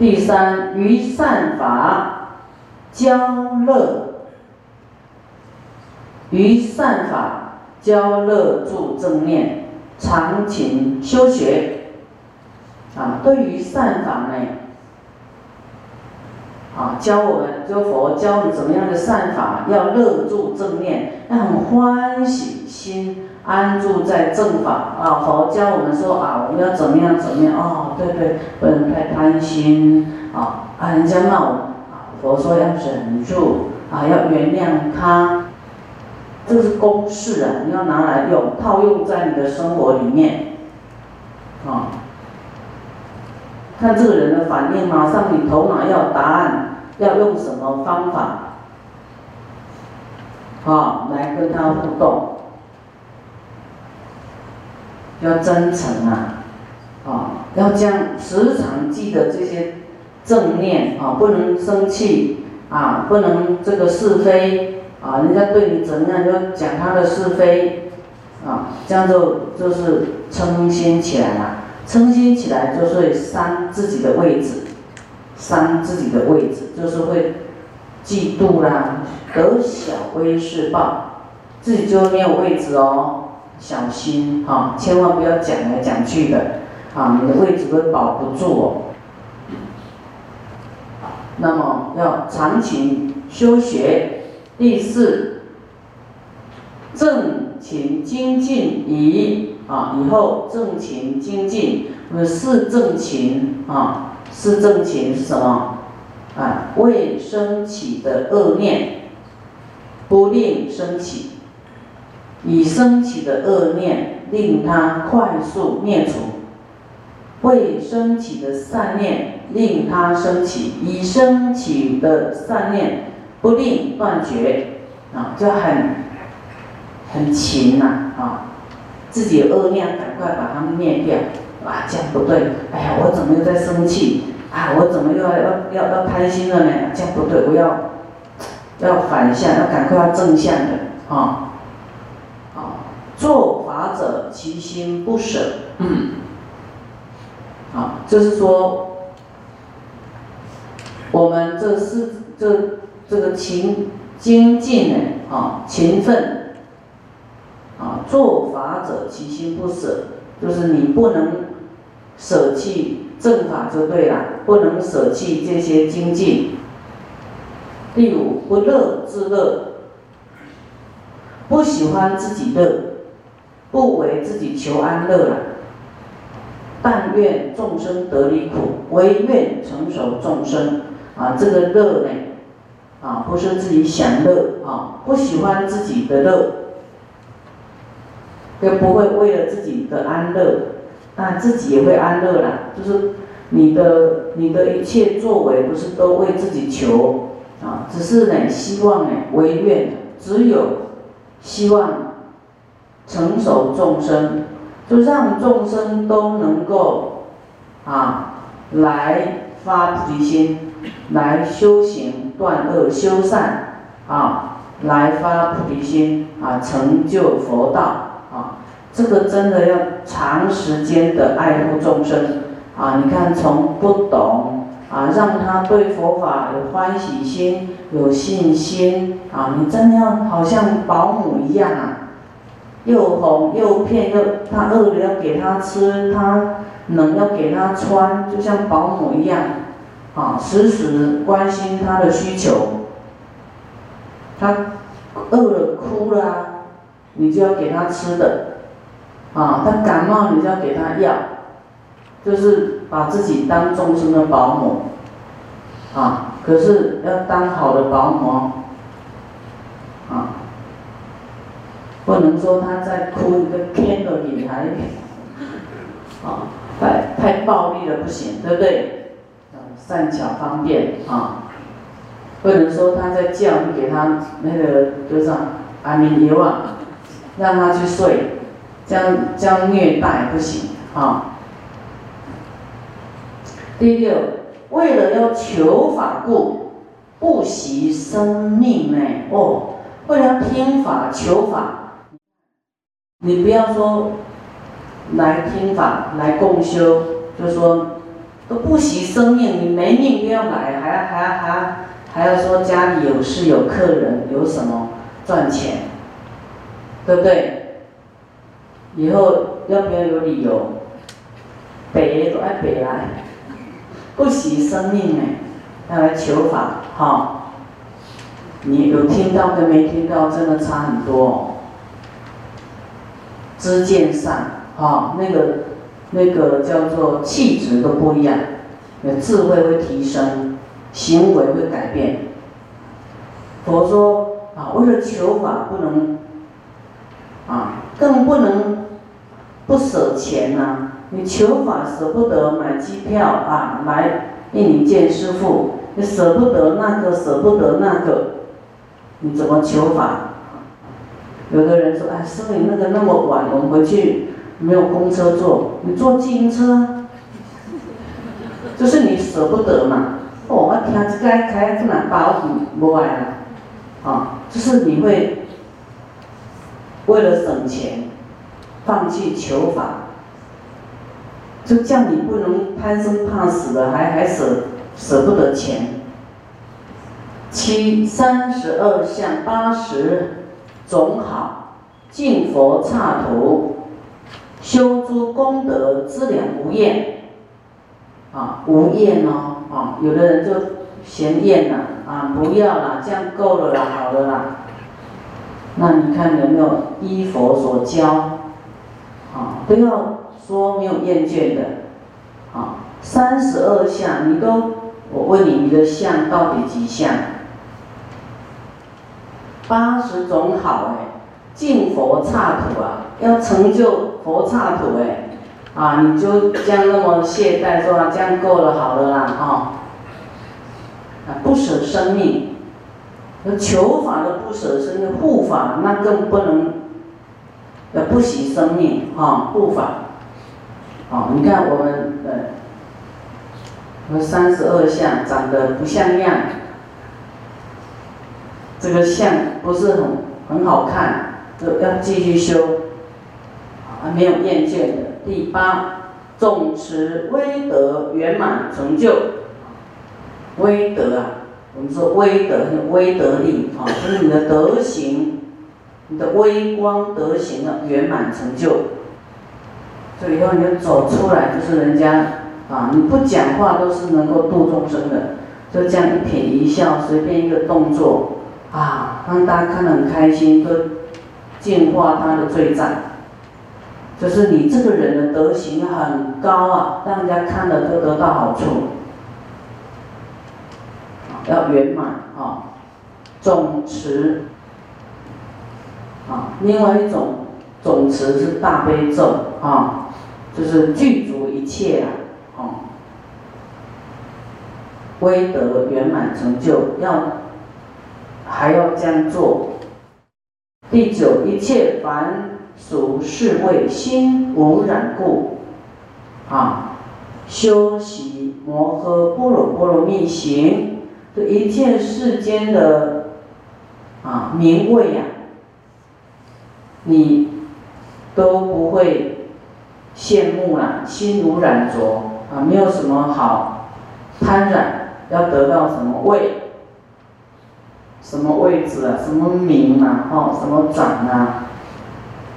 第三，于善法教乐，于善法教乐助正念，常勤修学。啊，对于善法呢，啊，教我们，就佛教你怎么样的善法，要乐住正念，要很欢喜心。安住在正法啊！佛教我们说啊，我们要怎么样怎么样哦？对对，不能太贪心啊！啊，人家骂我啊，佛说要忍住啊，要原谅他，这是公式啊！你要拿来用，套用在你的生活里面啊。看这个人的反应，马上你头脑要答案，要用什么方法啊来跟他互动？要真诚啊，啊，要将时常记得这些正念啊，不能生气啊，不能这个是非啊，人家对你怎样就讲他的是非啊，这样就就是称心起来了，称心起来就是伤自己的位置，伤自己的位置，就是会嫉妒啦，得小威势报，自己就没有位置哦。小心哈，千万不要讲来讲去的，啊，你的位置会保不住哦。那么要常勤修学，第四，正勤精进以啊，以后正勤精进，那么四正勤啊，四正勤是什么？啊，未升起的恶念，不令升起。已升起的恶念，令它快速灭除；未升起的善念，令它升起；已升起的善念，不令断绝。啊，就很很勤呐，啊，自己的恶念赶快把它灭掉。啊，这样不对。哎呀，我怎么又在生气？啊，我怎么又要要要要贪心了呢？这样不对，我要要反向，要赶快要正向的，啊。做法者，其心不舍。嗯，啊，就是说，我们这是这这个勤精进呢，啊，勤奋，啊，做法者，其心不舍，就是你不能舍弃正法就对了，不能舍弃这些精进。第五，不乐自乐，不喜欢自己乐。不为自己求安乐了，但愿众生得离苦，唯愿成熟众生啊！这个乐呢，啊，不是自己享乐啊，不喜欢自己的乐，也不会为了自己的安乐，但自己也会安乐了。就是你的你的一切作为，不是都为自己求啊？只是呢，希望呢，唯愿只有希望。成熟众生，就让众生都能够啊来发菩提心，来修行断恶修善啊，来发菩提心啊，成就佛道啊。这个真的要长时间的爱护众生啊。你看，从不懂啊，让他对佛法有欢喜心、有信心啊，你真的要好像保姆一样啊。又哄又骗又，他饿了要给他吃，他冷要给他穿，就像保姆一样，啊，时时关心他的需求。他饿了哭了，你就要给他吃的，啊，他感冒你就要给他药，就是把自己当众生的保姆，啊，可是要当好的保姆，啊。不能说他在哭，一个天的女孩，啊，太太暴力了不行，对不对？善巧方便啊，不能说他在叫你给他那个多少安眠药啊，让他去睡，这样这样虐待不行啊。第六，为了要求法故，不惜生命呢？哦，为了听法求法。你不要说来听法来共修，就说都不惜生命，你没命都要来，还还还还要说家里有事有客人有什么赚钱，对不对？以后要不要有理由？北都爱北来，不惜生命哎，要来求法哈。你有听到跟没听到，真的差很多哦。知见上啊，那个那个叫做气质都不一样，那智慧会提升，行为会改变。佛说啊，为了求法不能啊，更不能不舍钱呐。你求法舍不得买机票啊，来印尼见师傅，你舍不得那个，舍不得那个。你怎么求法？有的人说：“哎，师傅，你那个那么晚，我们回去没有公车坐，你坐自行车。”就是你舍不得嘛。哦，我听这该开这么包你不爱了，啊，就是你会为了省钱，放弃求法，就叫你不能贪生怕死的，还还舍舍不得钱。七三十二相八十总好，敬佛刹土，修诸功德资粮无厌，啊无厌哦，啊有的人就嫌厌了，啊不要了，这样够了啦，好了啦。那你看有没有依佛所教，啊都要说没有厌倦的，啊三十二相你都，我问你，你的相到底几相？八十种好哎，净佛刹土啊，要成就佛刹土哎，啊，你就这样那么懈怠说啊，这样够了，好了啦，哈，啊，不舍生命，求法的不舍生命，护法那更不能，要不惜生命啊，护法，啊，你看我们呃，我们三十二相长得不像样。这个相不是很很好看，这要继续修，啊，没有厌倦的。第八，总持威德圆满成就，威德啊，我们说威德，威德力啊，就是你的德行，你的微光德行的圆满成就。这以后你就走出来，就是人家啊，你不讲话都是能够度众生的，就这样一颦一笑，随便一个动作。啊，让大家看得很开心，都净化他的罪障。就是你这个人的德行很高啊，让人家看了都得到好处。要圆满啊，总持啊，另外一种总持是大悲咒啊，就是具足一切啊，哦，威德圆满成就要。还要这样做。第九，一切凡俗是为心无染故，啊，修习摩诃般若波罗蜜行，这一切世间的啊名位呀，你都不会羡慕了，心无染着啊，没有什么好贪染，要得到什么位。什么位置啊？什么名啊？哦，什么长啊？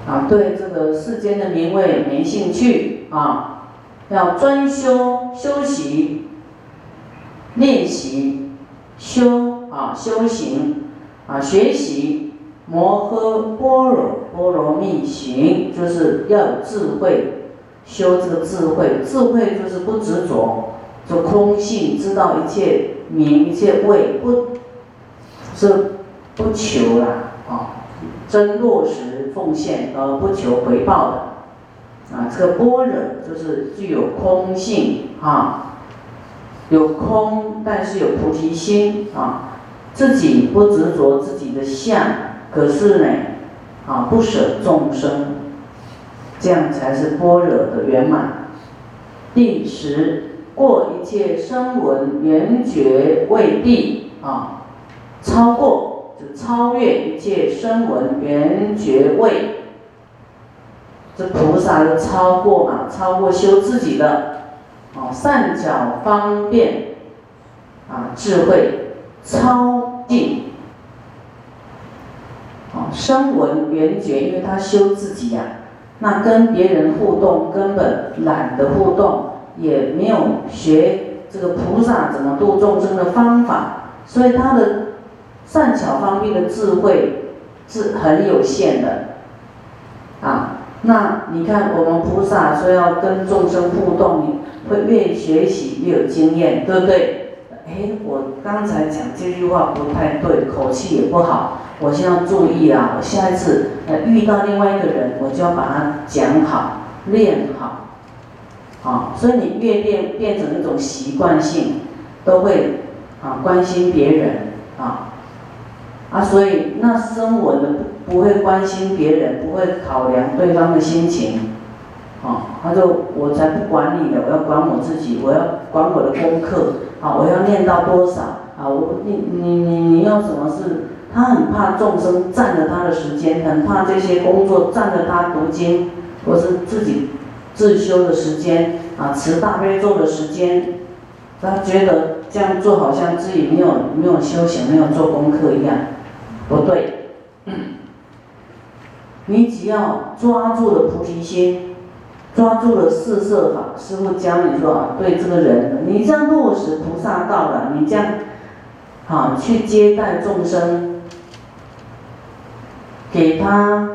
啊，对这个世间的名位没兴趣啊，要专修修习、练习、修啊修行啊学习摩诃般若波罗蜜行，就是要有智慧，修这个智慧，智慧就是不执着，就空性，知道一切名一切位不。是不求了啊，真落实奉献而不求回报的啊。这个般若就是具有空性啊，有空，但是有菩提心啊，自己不执着自己的相，可是呢啊，不舍众生，这样才是般若的圆满。第十，过一切声闻缘觉未地啊。超过就超越一切声闻缘觉位，这菩萨就超过嘛，超过修自己的哦，善巧方便，啊，智慧超净，哦，声闻缘觉，因为他修自己呀，那跟别人互动根本懒得互动，也没有学这个菩萨怎么度众生的方法，所以他的善巧方便的智慧是很有限的，啊。那你看，我们菩萨说要跟众生互动，会越学习越有经验，对不对？哎，我刚才讲这句话不太对，口气也不好，我先要注意啊！我下一次呃遇到另外一个人，我就要把他讲好、练好，好，所以你越练变成一种习惯性，都会啊关心别人啊啊，所以那生我的。不会关心别人，不会考量对方的心情，啊，他就我才不管你的，我要管我自己，我要管我的功课，啊，我要念到多少，啊，我你你你你要什么事？他很怕众生占了他的时间，很怕这些工作占了他读经或是自己自修的时间，啊，持大悲咒的时间，他觉得这样做好像自己没有没有修行，没有做功课一样，不对。你只要抓住了菩提心，抓住了四摄法，师傅教你说啊，对这个人，你这样落实菩萨道了，你这样，啊，去接待众生，给他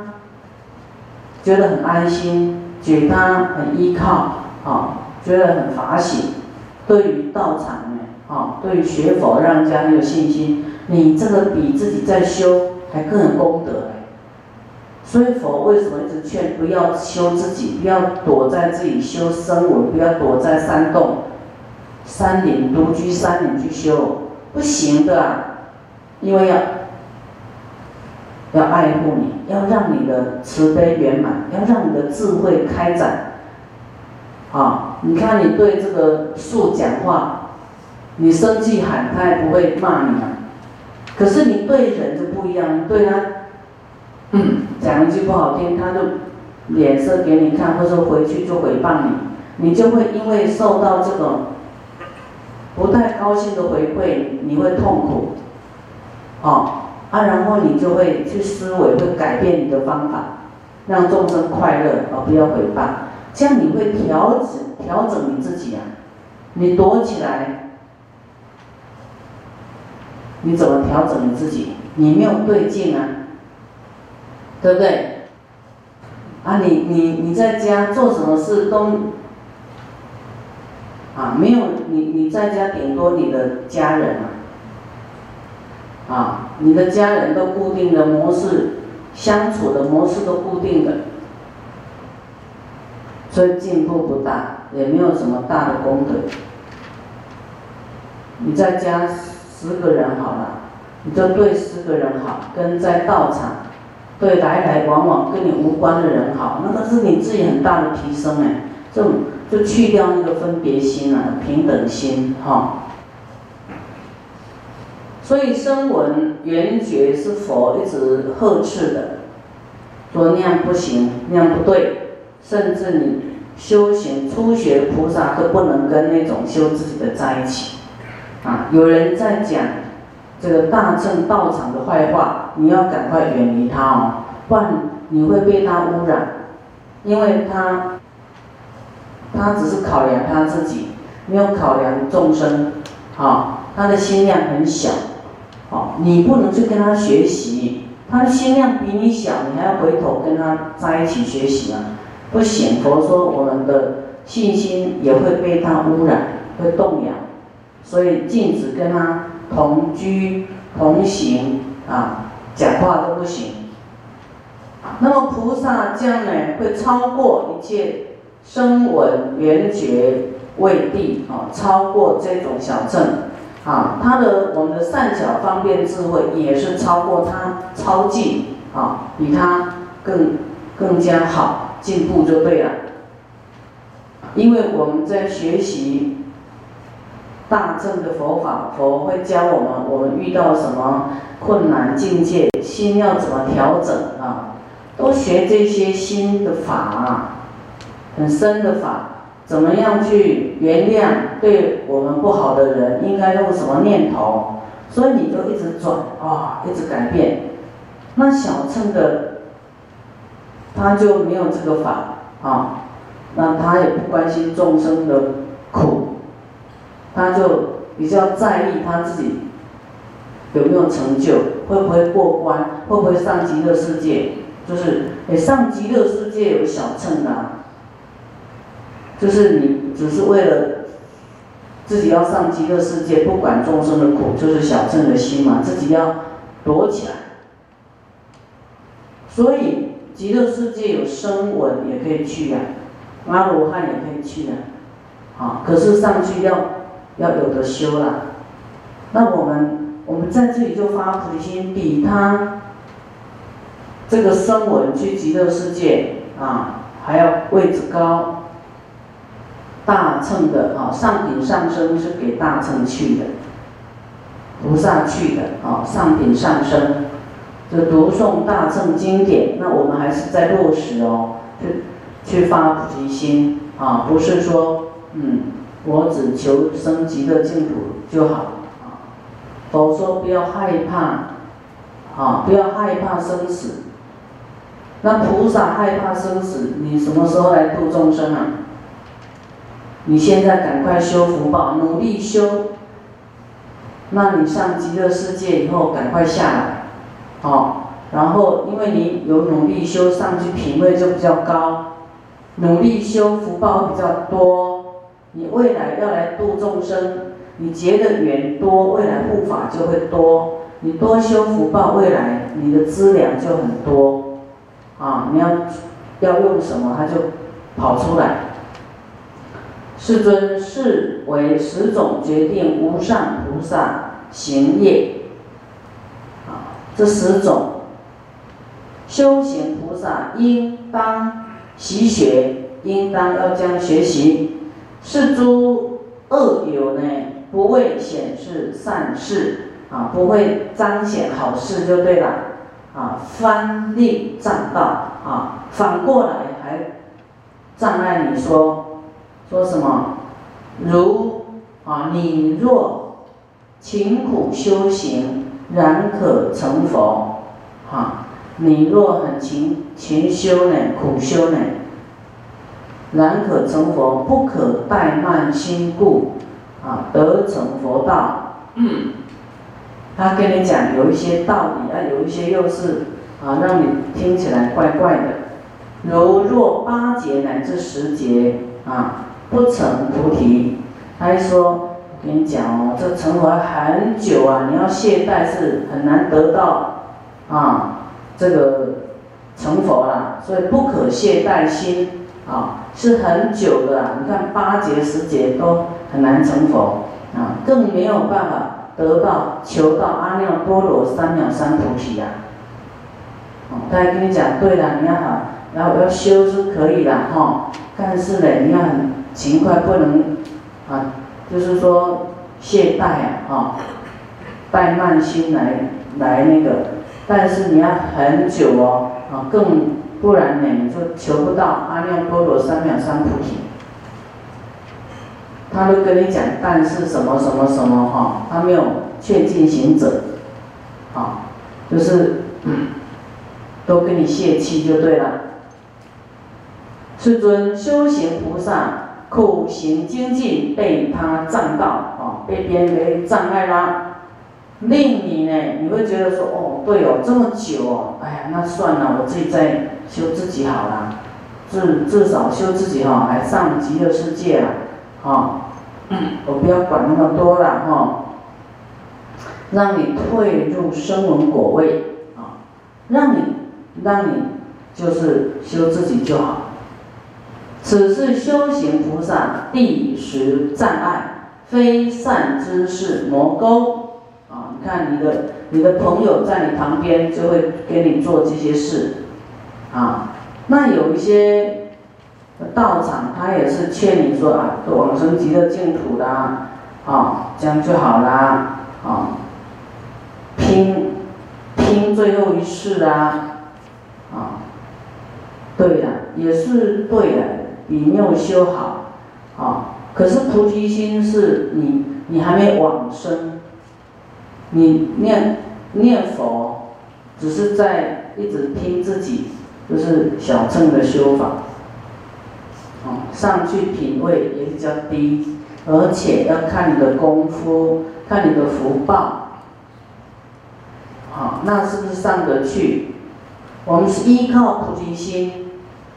觉得很安心，给他很依靠，啊，觉得很法喜，对于道场呢，啊，对于学佛让人家很有信心，你这个比自己在修还更有功德。所以佛为什么一直劝不要修自己，不要躲在自己修声闻，不要躲在山洞、山林独居山林去修，不行的啊！因为要要爱护你，要让你的慈悲圆满，要让你的智慧开展。啊，你看你对这个树讲话，你生气喊他也不会骂你啊，可是你对人就不一样，对他。嗯，讲一句不好听，他就脸色给你看，或者回去就诽谤你，你就会因为受到这种不太高兴的回馈，你会痛苦，哦，啊，然后你就会去思维，会改变你的方法，让众生快乐，而不要诽谤，这样你会调整调整你自己啊，你躲起来，你怎么调整你自己？你没有对劲啊。对不对？啊，你你你在家做什么事都，啊，没有你你在家顶多你的家人啊，啊，你的家人都固定的模式，相处的模式都固定的，所以进步不大，也没有什么大的功德。你在家十个人好了，你就对十个人好，跟在道场。对来来往往跟你无关的人好，那个是你自己很大的提升哎，就就去掉那个分别心了，平等心哈。所以声闻缘觉是佛一直呵斥的，说那样不行，那样不对，甚至你修行初学菩萨都不能跟那种修自己的在一起，啊，有人在讲。这个大乘道场的坏话，你要赶快远离他哦，不然你会被他污染，因为他，他只是考量他自己，没有考量众生，啊，他的心量很小，哦，你不能去跟他学习，他的心量比你小，你还要回头跟他在一起学习啊，不行，佛说我们的信心也会被他污染，会动摇，所以禁止跟他。同居同行啊，讲话都不行。那么菩萨将呢，会超过一切声闻缘觉位地啊，超过这种小乘啊，他的我们的善巧方便智慧也是超过他超进啊，比他更更加好进步就对了。因为我们在学习。大乘的佛法，佛会教我们，我们遇到什么困难境界，心要怎么调整啊？都学这些心的法，很深的法，怎么样去原谅对我们不好的人？应该用什么念头？所以你就一直转啊，一直改变。那小乘的他就没有这个法啊，那他也不关心众生的苦，他就比较在意他自己有没有成就，会不会过关，会不会上极乐世界？就是，哎，上极乐世界有小乘的。就是你只是为了自己要上极乐世界，不管众生的苦，就是小乘的心嘛，自己要躲起来。所以极乐世界有声闻也可以去呀，阿罗汉也可以去呀，啊，可是上去要要有的修啦。那我们我们在这里就发菩提心，比他这个声闻去极乐世界啊还要位置高。大乘的啊，上品上升是给大乘去的，菩萨去的啊，上品上升，就读诵大乘经典。那我们还是在落实哦，去去发菩提心啊，不是说嗯，我只求升级的净土就好啊。否说不要害怕啊，不要害怕生死。那菩萨害怕生死，你什么时候来度众生啊？你现在赶快修福报，努力修。那你上极乐世界以后，赶快下来，哦。然后，因为你有努力修，上去品位就比较高，努力修福报比较多。你未来要来度众生，你结的缘多，未来护法就会多。你多修福报，未来你的资粮就很多，啊，你要要用什么，它就跑出来。世尊是为十种决定无上菩萨行业，啊，这十种修行菩萨应当习学，应当要将学习。是诸恶友呢，不会显示善事，啊，不会彰显好事就对了，啊，翻利障道，啊，反过来还障碍你说。说什么？如啊，你若勤苦修行，然可成佛。哈，你若很勤勤修呢，苦修呢，然可成佛，不可怠慢心故，啊，得成佛道。嗯，他跟你讲有一些道理，啊，有一些又是啊，让你听起来怪怪的。如若八节乃至十节啊。不成菩提，他还说，我跟你讲哦，这成佛很久啊，你要懈怠是很难得到啊，这个成佛啦，所以不可懈怠心啊，是很久的啊。你看八节十节都很难成佛啊，更没有办法得到求到阿耨多罗三藐三菩提呀。哦，他还跟你讲，对了，你要好，然后要修是可以的哈，但是呢，你要很。勤快不能啊，就是说懈怠啊，哈，怠慢心来来那个，但是你要很久哦，啊，更不然呢，你就求不到阿耨多罗三藐三菩提。他都跟你讲，但是什么什么什么哈，他没有劝进行者，啊，就是都跟你泄气就对了。世尊修行菩萨。苦行精进被他障到啊，被别人给障碍啦，令你呢，你会觉得说，哦，对哦，这么久哦，哎呀，那算了，我自己在修自己好了，至至少修自己哈，还上极乐世界了，哈，我不要管那么多了哈，让你退入声闻果位啊，让你让你就是修自己就好。此是修行菩萨第十障碍，非善知识魔沟啊！你看你的你的朋友在你旁边，就会给你做这些事。啊。那有一些道场，他也是劝你说啊，往生极乐净土啦，啊，这样就好啦，啊，拼拼最后一世啦，啊，对的，也是对的。你没有修好，啊，可是菩提心是你你还没往生，你念念佛，只是在一直拼自己，就是小乘的修法，啊，上去品位也比较低，而且要看你的功夫，看你的福报，好，那是不是上得去？我们是依靠菩提心，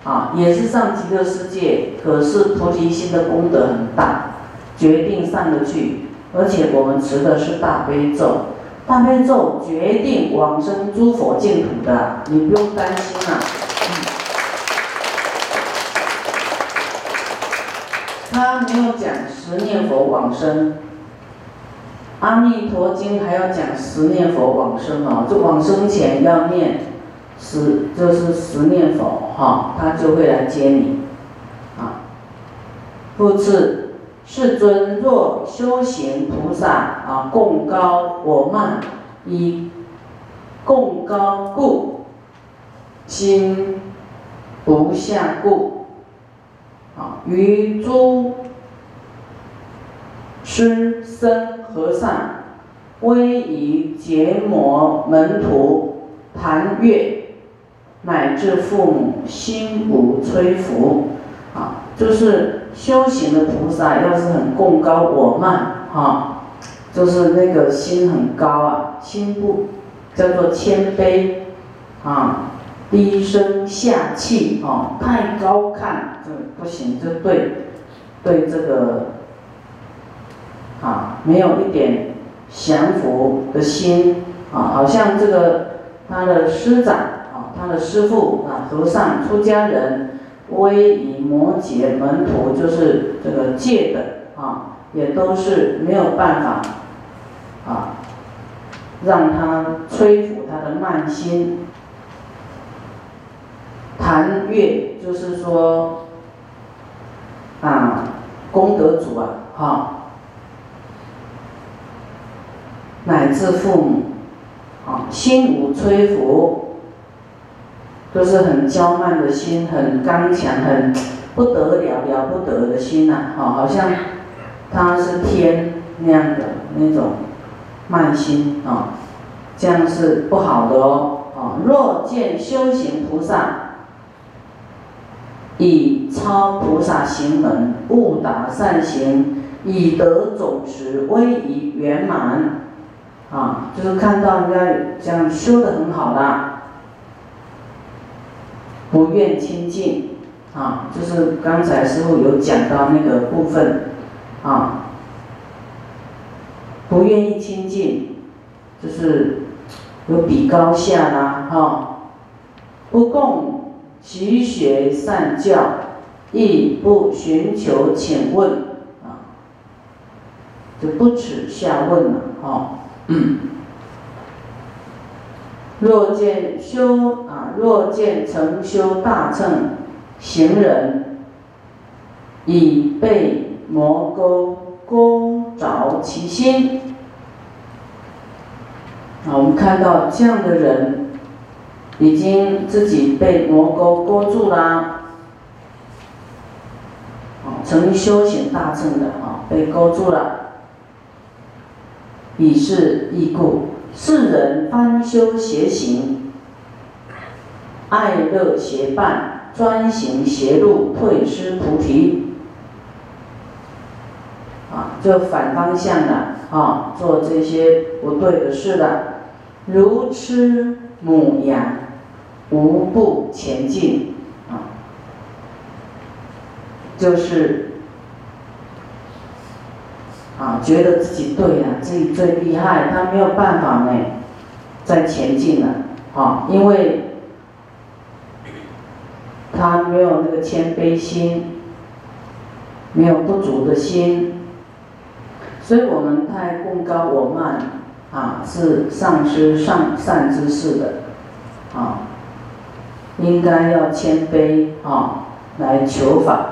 啊，也是上极乐世界，可是菩提心的功德很大，决定上得去。而且我们持的是大悲咒，大悲咒决定往生诸佛净土的，你不用担心啊。他没有讲十念佛往生，《阿弥陀经》还要讲十念佛往生哦，就往生前要念。十就是十念佛哈，他就会来接你，啊。复次，世尊若修行菩萨啊，共高我慢，以共高故，心不下故，啊，于诸师僧和尚，威仪结摩门徒，盘月。乃至父母心无摧伏，啊，就是修行的菩萨，要是很共高我慢，哈，就是那个心很高啊，心不叫做谦卑，啊，低声下气，哦，太高看就不行，就对，对这个，啊，没有一点降服的心，啊，好像这个他的师长啊。他的师父啊，和尚、出家人、威仪、摩羯门徒，就是这个戒的啊，也都是没有办法啊，让他摧伏他的慢心。谭月就是说啊，功德主啊，哈，乃至父母啊，心无摧伏。都是很娇慢的心，很刚强，很不得了了不得的心呐，好，好像他是天那样的那种慢心啊，这样是不好的哦，啊，若见修行菩萨以超菩萨行门，悟达善行，以得总持，威仪圆满，啊，就是看到人家这样修的很好的。不愿亲近，啊，就是刚才师傅有讲到那个部分，啊，不愿意亲近，就是有比高下啦，哈，不共其学善教，亦不寻求请问，啊，就不耻下问了，哈，嗯。若见修啊，若见成修大乘行人，已被魔钩勾着其心。啊，我们看到这样的人，已经自己被魔钩勾住啦。啊，成修行大乘的啊，被勾住了，以是异故。世人翻修邪行，爱乐邪伴，专行邪路，退失菩提。啊，就反方向的啊，做这些不对的事的，如吃母羊，无不前进。啊，就是。啊，觉得自己对呀，自己最厉害，他没有办法呢，再前进了，啊，因为他没有那个谦卑心，没有不足的心，所以我们太功高我慢，啊，是丧失上善之事的，啊，应该要谦卑啊，来求法。